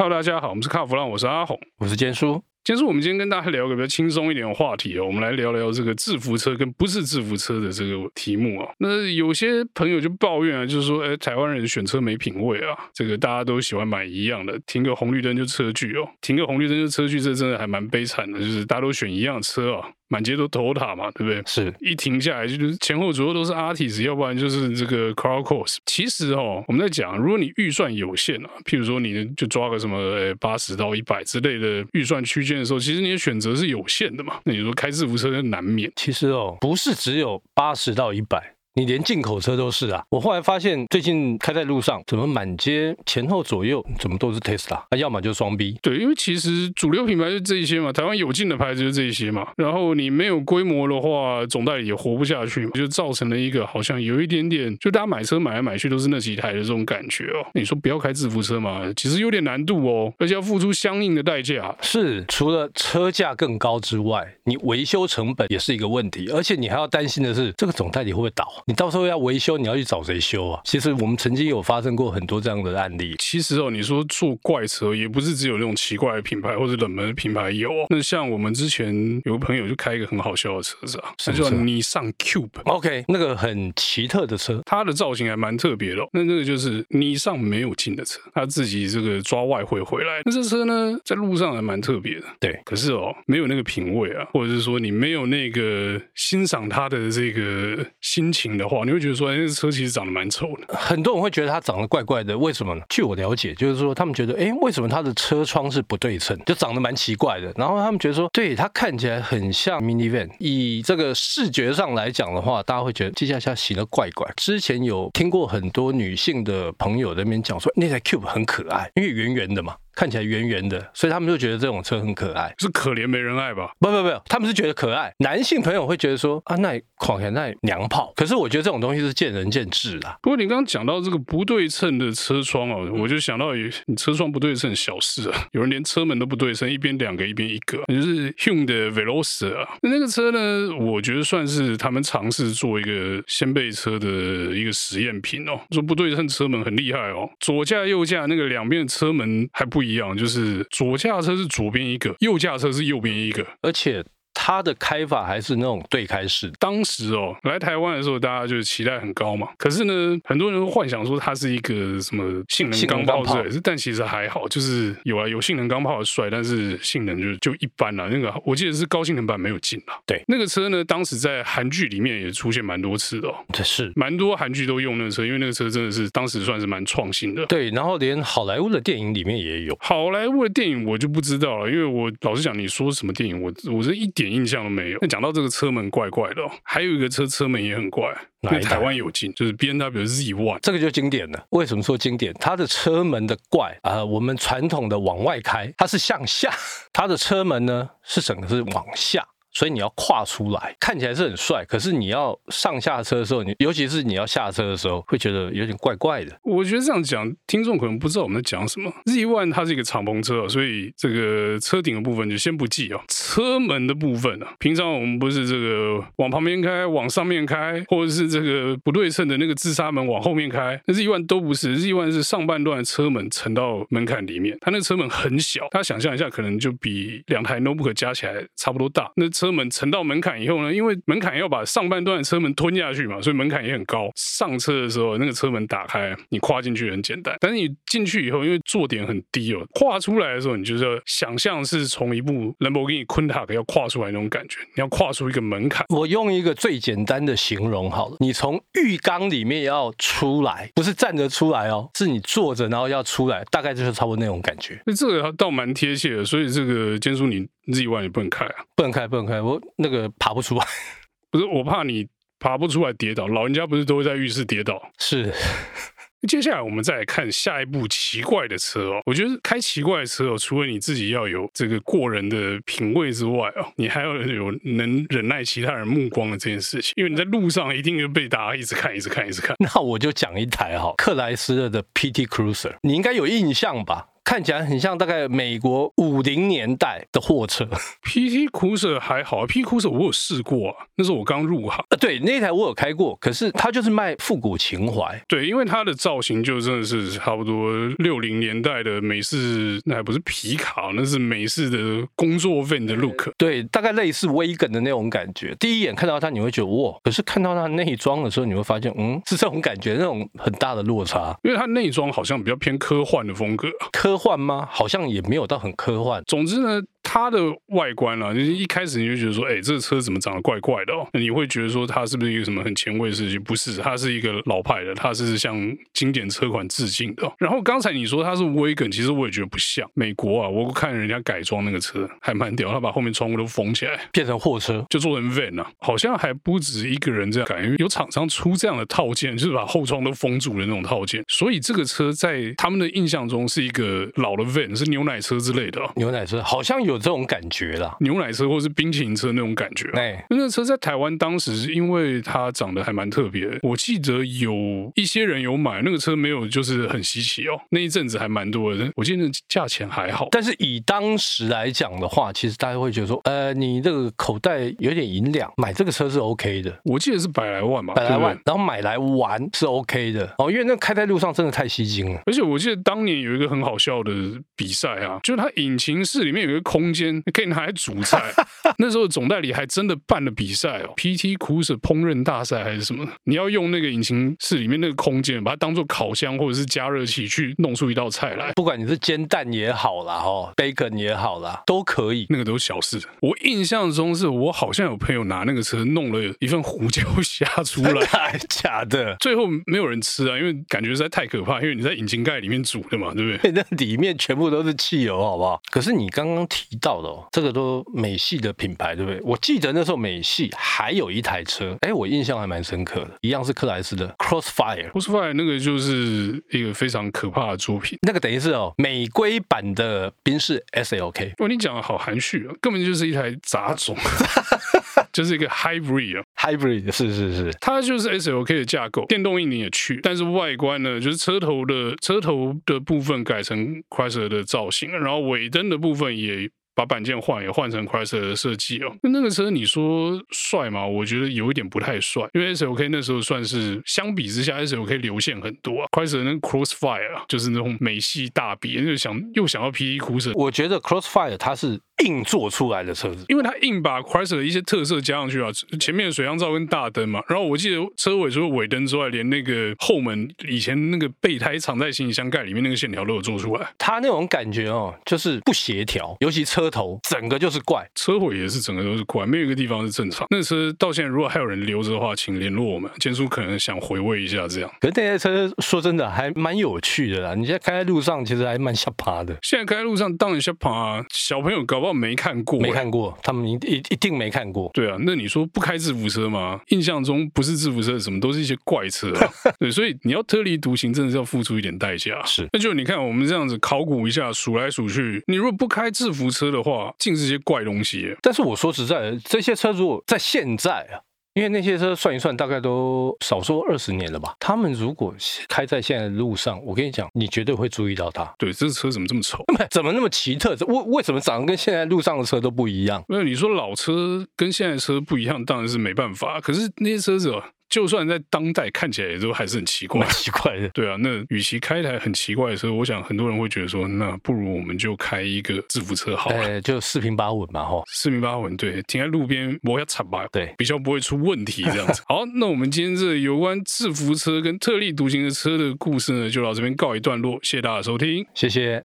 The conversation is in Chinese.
Hello，大家好，我们是卡弗朗，我是阿红，我是坚叔。坚叔，我们今天跟大家聊个比较轻松一点的话题哦，我们来聊聊这个制服车跟不是制服车的这个题目啊。那有些朋友就抱怨啊，就是说，哎，台湾人选车没品味啊，这个大家都喜欢买一样的，停个红绿灯就车距哦，停个红绿灯就车距，这真的还蛮悲惨的，就是大家都选一样车啊。满街都 Toyota 嘛，对不对？是一停下来就是前后左右都是 artist，要不然就是这个 Crown Course。其实哦，我们在讲，如果你预算有限啊，譬如说你就抓个什么呃八十到一百之类的预算区间的时候，其实你的选择是有限的嘛。那你说开制服车就难免。其实哦，不是只有八十到一百。你连进口车都是啊！我后来发现，最近开在路上，怎么满街前后左右怎么都是 Tesla，啊，要么就双 B。对，因为其实主流品牌就这一些嘛，台湾有进的牌子就这一些嘛。然后你没有规模的话，总代理也活不下去嘛，就造成了一个好像有一点点，就大家买车买来买去都是那几台的这种感觉哦。你说不要开制服车嘛，其实有点难度哦，而且要付出相应的代价。是，除了车价更高之外，你维修成本也是一个问题，而且你还要担心的是，这个总代理会不会倒？你到时候要维修，你要去找谁修啊？其实我们曾经有发生过很多这样的案例。其实哦，你说做怪车也不是只有那种奇怪的品牌或者冷门的品牌有。那像我们之前有个朋友就开一个很好笑的车子啊，是叫尼桑 Cube。OK，那个很奇特的车，它的造型还蛮特别的。那那个就是尼桑没有进的车，他自己这个抓外汇回来。那这车呢，在路上还蛮特别的。对，可是哦，没有那个品味啊，或者是说你没有那个欣赏它的这个心情的话，你会。觉得说，哎，这车其实长得蛮丑的，很多人会觉得它长得怪怪的，为什么呢？据我了解，就是说他们觉得，哎，为什么它的车窗是不对称，就长得蛮奇怪的。然后他们觉得说，对，它看起来很像 minivan，以这个视觉上来讲的话，大家会觉得这架下型的怪怪。之前有听过很多女性的朋友在那边讲说，那台 Cube 很可爱，因为圆圆的嘛。看起来圆圆的，所以他们就觉得这种车很可爱，是可怜没人爱吧？不不不，他们是觉得可爱。男性朋友会觉得说啊，那狂野那娘炮。可是我觉得这种东西是见仁见智的。不过你刚刚讲到这个不对称的车窗哦，我就想到你车窗不对称小事啊，有人连车门都不对称，一边两个一边一个，就是 Hyundai 的 Veloster 啊。那个车呢，我觉得算是他们尝试做一个掀背车的一个实验品哦。说不对称车门很厉害哦，左驾右驾那个两边的车门还不一。一样，就是左驾车是左边一个，右驾车是右边一个，而且。它的开法还是那种对开式。当时哦，来台湾的时候，大家就是期待很高嘛。可是呢，很多人都幻想说它是一个什么性能钢炮之类的，但其实还好，就是有啊，有性能钢炮的帅，但是性能就就一般啦。那个我记得是高性能版没有进啦。对，那个车呢，当时在韩剧里面也出现蛮多次的哦。这是蛮多韩剧都用那个车，因为那个车真的是当时算是蛮创新的。对，然后连好莱坞的电影里面也有。好莱坞的电影我就不知道了，因为我老实讲，你说什么电影，我我是一点印象都没有。那讲到这个车门怪怪的，哦，还有一个车车门也很怪，因为台湾有进，就是 B N W Z One，这个就经典了。为什么说经典？它的车门的怪啊，呃，我们传统的往外开，它是向下，它的车门呢是整个是往下。所以你要跨出来，看起来是很帅，可是你要上下车的时候，你尤其是你要下车的时候，会觉得有点怪怪的。我觉得这样讲，听众可能不知道我们在讲什么。Z One 它是一个敞篷车，所以这个车顶的部分就先不计啊。车门的部分啊，平常我们不是这个往旁边开、往上面开，或者是这个不对称的那个自杀门往后面开，那 Z1 都不是。Z One 是上半段的车门沉到门槛里面，它那个车门很小，大家想象一下，可能就比两台 Notebook 加起来差不多大。那车门沉到门槛以后呢，因为门槛要把上半段的车门吞下去嘛，所以门槛也很高。上车的时候，那个车门打开，你跨进去很简单。但是你进去以后，因为坐点很低哦，跨出来的时候，你就是要想象是从一部兰博基尼昆塔克要跨出来那种感觉。你要跨出一个门槛。我用一个最简单的形容好了，你从浴缸里面要出来，不是站着出来哦，是你坐着然后要出来，大概就是差不多那种感觉。那这个倒蛮贴切的，所以这个坚叔你。Z one 也不能开啊，不能开，不能开，我那个爬不出来，不是我怕你爬不出来跌倒，老人家不是都会在浴室跌倒？是。接下来我们再来看下一部奇怪的车哦。我觉得开奇怪的车哦，除了你自己要有这个过人的品味之外哦，你还要有能忍耐其他人目光的这件事情。因为你在路上一定会被大家一直看，一直看，一直看。那我就讲一台哈，克莱斯勒的 PT Cruiser，你应该有印象吧？看起来很像大概美国五零年代的货车。PT Cruiser 还好，PT Cruiser 我有试过啊，那时候我刚入行。呃，对，那台我有开过，可是它就是卖复古情怀。对，因为它的造型就真的是差不多六零年代的美式，那还不是皮卡，那是美式的工作 van 的 look。对，大概类似 Wagon 的那种感觉。第一眼看到它，你会觉得哇，可是看到它内装的时候，你会发现，嗯，是这种感觉，那种很大的落差。因为它内装好像比较偏科幻的风格，科。幻吗？好像也没有到很科幻。总之呢。它的外观啊，就是一开始你就觉得说，哎，这个车怎么长得怪怪的哦？你会觉得说，它是不是一个什么很前卫的事情？不是，它是一个老派的，它是向经典车款致敬的。然后刚才你说它是 Wagon，其实我也觉得不像。美国啊，我看人家改装那个车还蛮屌，他把后面窗户都封起来，变成货车，就做成 van 啊。好像还不止一个人这样改，因为有厂商出这样的套件，就是把后窗都封住的那种套件。所以这个车在他们的印象中是一个老的 van，是牛奶车之类的。牛奶车好像有这种感觉啦。牛奶车或是冰淇淋车那种感觉，哎，那个车在台湾当时是因为它长得还蛮特别，我记得有一些人有买那个车，没有就是很稀奇哦。那一阵子还蛮多的，我记得价钱还好。但是以当时来讲的话，其实大家会觉得说，呃，你这个口袋有点银两，买这个车是 OK 的。我记得是百来万吧，百来万，然后买来玩是 OK 的哦，因为那开在路上真的太吸睛了。而且我记得当年有一个很好笑的比赛啊，就是它引擎室里面有一个空间可以拿。来煮菜，那时候总代理还真的办了比赛哦，PT Cruiser 烹饪大赛还是什么？你要用那个引擎室里面那个空间，把它当做烤箱或者是加热器去弄出一道菜来。不管你是煎蛋也好啦，哦，bacon 也好啦，都可以。那个都是小事。我印象中是我好像有朋友拿那个车弄了一份胡椒虾出来，假的。最后没有人吃啊，因为感觉实在太可怕，因为你在引擎盖里面煮的嘛，对不对？那里面全部都是汽油，好不好？可是你刚刚提到的哦，这个。都美系的品牌对不对？我记得那时候美系还有一台车，哎，我印象还蛮深刻的，一样是克莱斯的 Crossfire。Crossfire 那个就是一个非常可怕的作品，那个等于是哦美规版的宾士 SLK。哇，你讲的好含蓄啊，根本就是一台杂种，就是一个 Hybrid 啊，Hybrid 是是是，它就是 SLK 的架构，电动引擎也去，但是外观呢，就是车头的车头的部分改成 Chrysler 的造型，然后尾灯的部分也。把板件换也换成 Chrysler 的设计哦，那那个车你说帅吗？我觉得有一点不太帅，因为 S O K 那时候算是相比之下，S O K 流线很多啊，Chrysler 那 Crossfire，就是那种美系大笔，就想又想要 PT Cruiser。我觉得 Crossfire 它是。硬做出来的车子，因为它硬把 Chrysler 的一些特色加上去啊，前面的水箱罩跟大灯嘛，然后我记得车尾除了尾灯之外，连那个后门以前那个备胎藏在行李箱盖里面那个线条都有做出来。它那种感觉哦，就是不协调，尤其车头整个就是怪，车尾也是整个都是怪，没有一个地方是正常。那车到现在如果还有人留着的话，请联络我们，建叔可能想回味一下这样。可是那台车说真的还蛮有趣的啦，你现在开在路上其实还蛮吓趴的。现在开在路上当然吓趴啊，小朋友搞不好没看过。没看过，他们一一一定没看过。对啊，那你说不开制服车吗？印象中不是制服车，什么都是一些怪车啊。对，所以你要特立独行，真的是要付出一点代价。是，那就你看我们这样子考古一下，数来数去，你如果不开制服车的话，尽是些怪东西。但是我说实在的，这些车如果在现在啊。因为那些车算一算，大概都少说二十年了吧。他们如果开在现在的路上，我跟你讲，你绝对会注意到它。对，这车怎么这么丑？怎么那么奇特？为为什么长得跟现在路上的车都不一样？没有，你说老车跟现在车不一样，当然是没办法。可是那些车子哦。就算在当代看起来也都还是很奇怪，奇怪的。对啊，那与其开一台很奇怪的车，我想很多人会觉得说，那不如我们就开一个制服车好了，欸、就四平八稳嘛，吼，四平八稳，对，停在路边磨下擦吧，对，比较不会出问题这样子。好，那我们今天这有关制服车跟特立独行的车的故事呢，就到这边告一段落，谢谢大家收听，谢谢。